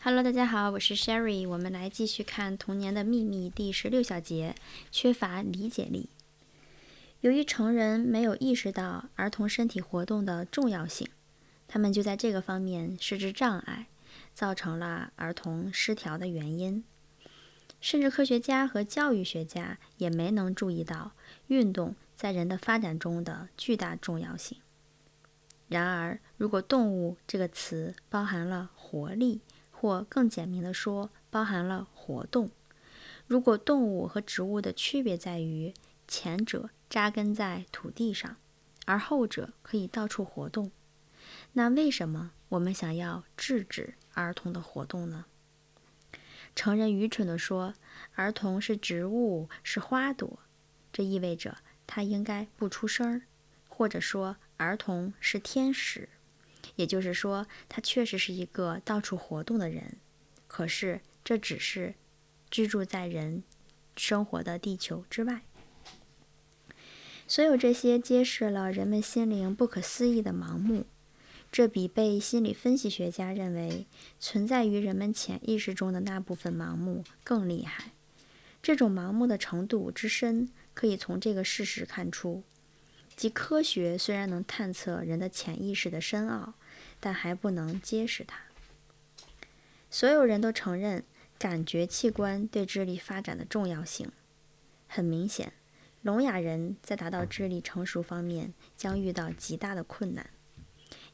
Hello，大家好，我是 Sherry，我们来继续看《童年的秘密》第十六小节：缺乏理解力。由于成人没有意识到儿童身体活动的重要性，他们就在这个方面设置障碍，造成了儿童失调的原因。甚至科学家和教育学家也没能注意到运动在人的发展中的巨大重要性。然而，如果“动物”这个词包含了活力，或更简明地说，包含了活动。如果动物和植物的区别在于前者扎根在土地上，而后者可以到处活动，那为什么我们想要制止儿童的活动呢？成人愚蠢地说，儿童是植物，是花朵，这意味着他应该不出声儿，或者说儿童是天使。也就是说，他确实是一个到处活动的人，可是这只是居住在人生活的地球之外。所有这些揭示了人们心灵不可思议的盲目，这比被心理分析学家认为存在于人们潜意识中的那部分盲目更厉害。这种盲目的程度之深，可以从这个事实看出。即科学虽然能探测人的潜意识的深奥，但还不能揭示它。所有人都承认感觉器官对智力发展的重要性。很明显，聋哑人在达到智力成熟方面将遇到极大的困难，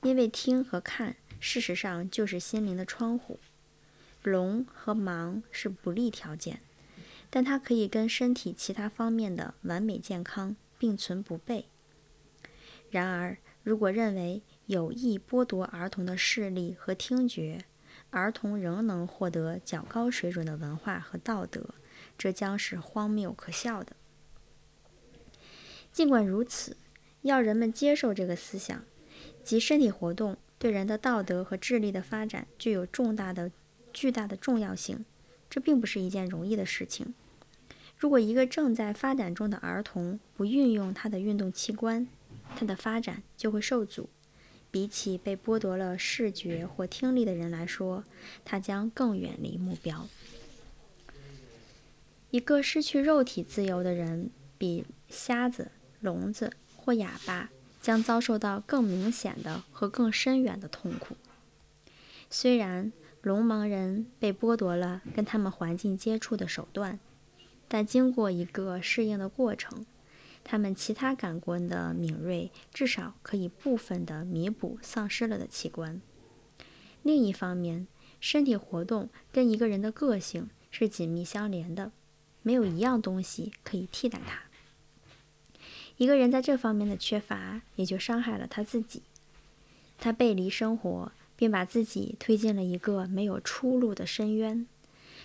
因为听和看事实上就是心灵的窗户。聋和盲是不利条件，但它可以跟身体其他方面的完美健康并存不悖。然而，如果认为有意剥夺儿童的视力和听觉，儿童仍能获得较高水准的文化和道德，这将是荒谬可笑的。尽管如此，要人们接受这个思想，即身体活动对人的道德和智力的发展具有重大的、巨大的重要性，这并不是一件容易的事情。如果一个正在发展中的儿童不运用他的运动器官，他的发展就会受阻。比起被剥夺了视觉或听力的人来说，他将更远离目标。一个失去肉体自由的人，比瞎子、聋子或哑巴将遭受到更明显的和更深远的痛苦。虽然聋盲人被剥夺了跟他们环境接触的手段，但经过一个适应的过程。他们其他感官的敏锐，至少可以部分的弥补丧失了的器官。另一方面，身体活动跟一个人的个性是紧密相连的，没有一样东西可以替代它。一个人在这方面的缺乏，也就伤害了他自己。他背离生活，并把自己推进了一个没有出路的深渊。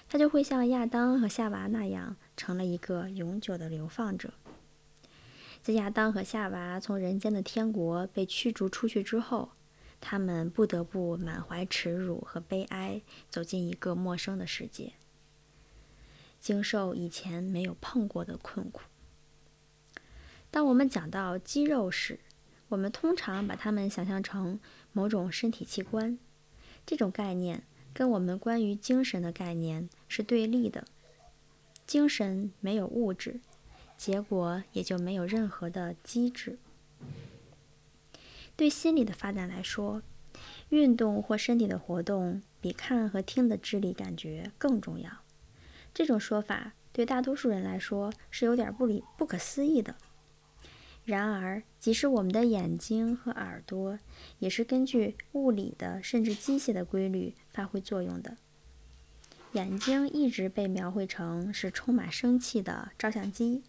他就会像亚当和夏娃那样，成了一个永久的流放者。在亚当和夏娃从人间的天国被驱逐出去之后，他们不得不满怀耻辱和悲哀，走进一个陌生的世界，经受以前没有碰过的困苦。当我们讲到肌肉时，我们通常把它们想象成某种身体器官，这种概念跟我们关于精神的概念是对立的。精神没有物质。结果也就没有任何的机制。对心理的发展来说，运动或身体的活动比看和听的智力感觉更重要。这种说法对大多数人来说是有点不理不可思议的。然而，即使我们的眼睛和耳朵也是根据物理的甚至机械的规律发挥作用的。眼睛一直被描绘成是充满生气的照相机。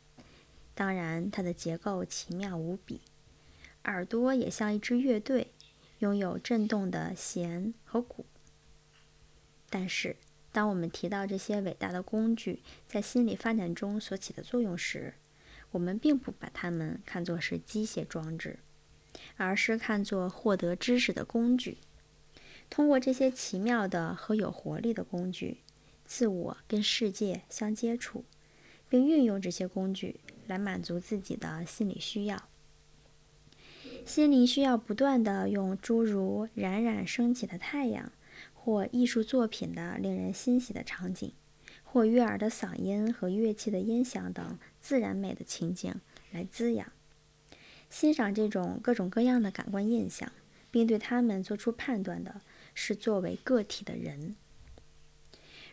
当然，它的结构奇妙无比。耳朵也像一支乐队，拥有震动的弦和鼓。但是，当我们提到这些伟大的工具在心理发展中所起的作用时，我们并不把它们看作是机械装置，而是看作获得知识的工具。通过这些奇妙的和有活力的工具，自我跟世界相接触，并运用这些工具。来满足自己的心理需要。心灵需要不断的用诸如冉冉升起的太阳，或艺术作品的令人欣喜的场景，或悦耳的嗓音和乐器的音响等自然美的情景来滋养。欣赏这种各种各样的感官印象，并对他们做出判断的是作为个体的人。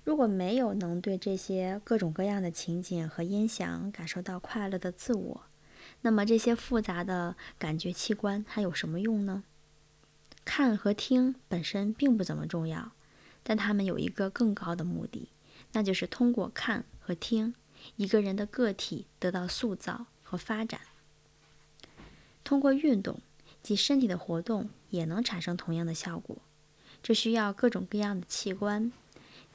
如果没有能对这些各种各样的情景和音响感受到快乐的自我，那么这些复杂的感觉器官还有什么用呢？看和听本身并不怎么重要，但它们有一个更高的目的，那就是通过看和听，一个人的个体得到塑造和发展。通过运动及身体的活动也能产生同样的效果，这需要各种各样的器官。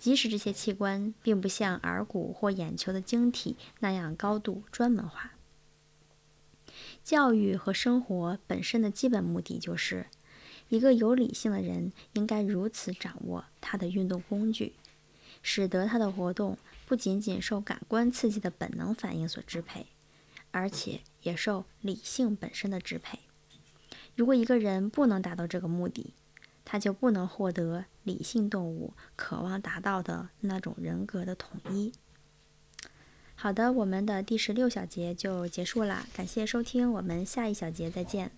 即使这些器官并不像耳骨或眼球的晶体那样高度专门化，教育和生活本身的基本目的就是，一个有理性的人应该如此掌握他的运动工具，使得他的活动不仅仅受感官刺激的本能反应所支配，而且也受理性本身的支配。如果一个人不能达到这个目的，他就不能获得理性动物渴望达到的那种人格的统一。好的，我们的第十六小节就结束了，感谢收听，我们下一小节再见。